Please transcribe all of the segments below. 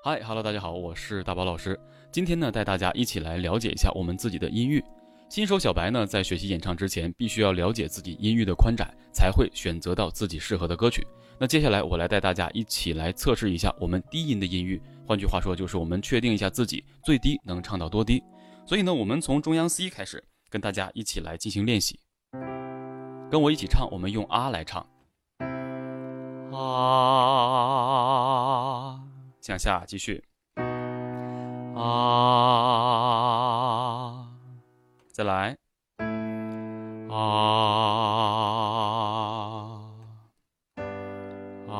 嗨哈喽，大家好，我是大宝老师。今天呢，带大家一起来了解一下我们自己的音域。新手小白呢，在学习演唱之前，必须要了解自己音域的宽窄，才会选择到自己适合的歌曲。那接下来，我来带大家一起来测试一下我们低音的音域。换句话说，就是我们确定一下自己最低能唱到多低。所以呢，我们从中央 C 开始，跟大家一起来进行练习。跟我一起唱，我们用啊来唱。啊，向下继续。啊。再来，啊啊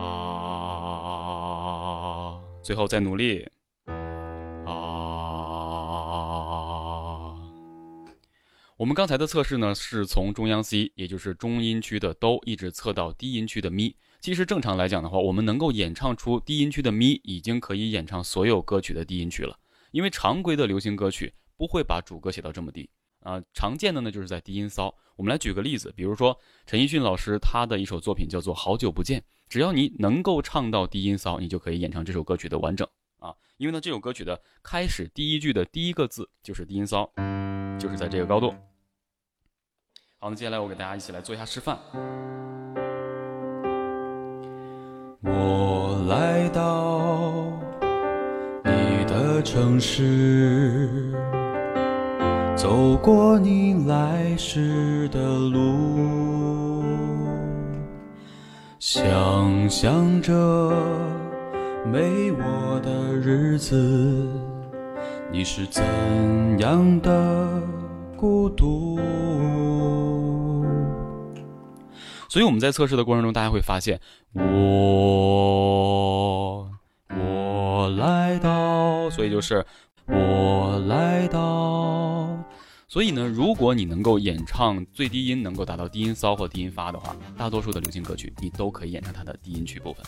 啊！最后再努力，我们刚才的测试呢，是从中央 C，也就是中音区的哆，一直测到低音区的咪。其实正常来讲的话，我们能够演唱出低音区的咪，已经可以演唱所有歌曲的低音区了。因为常规的流行歌曲不会把主歌写到这么低啊，常见的呢就是在低音骚。我们来举个例子，比如说陈奕迅老师他的一首作品叫做《好久不见》，只要你能够唱到低音骚，你就可以演唱这首歌曲的完整啊。因为呢这首歌曲的开始第一句的第一个字就是低音骚，就是在这个高度。好，那接下来我给大家一起来做一下示范。我来到你的城市，走过你来时的路，想象着没我的日子，你是怎样的孤独？所以我们在测试的过程中，大家会发现，我我来到，所以就是我来到。所以呢，如果你能够演唱最低音能够达到低音骚或低音发的话，大多数的流行歌曲你都可以演唱它的低音区部分。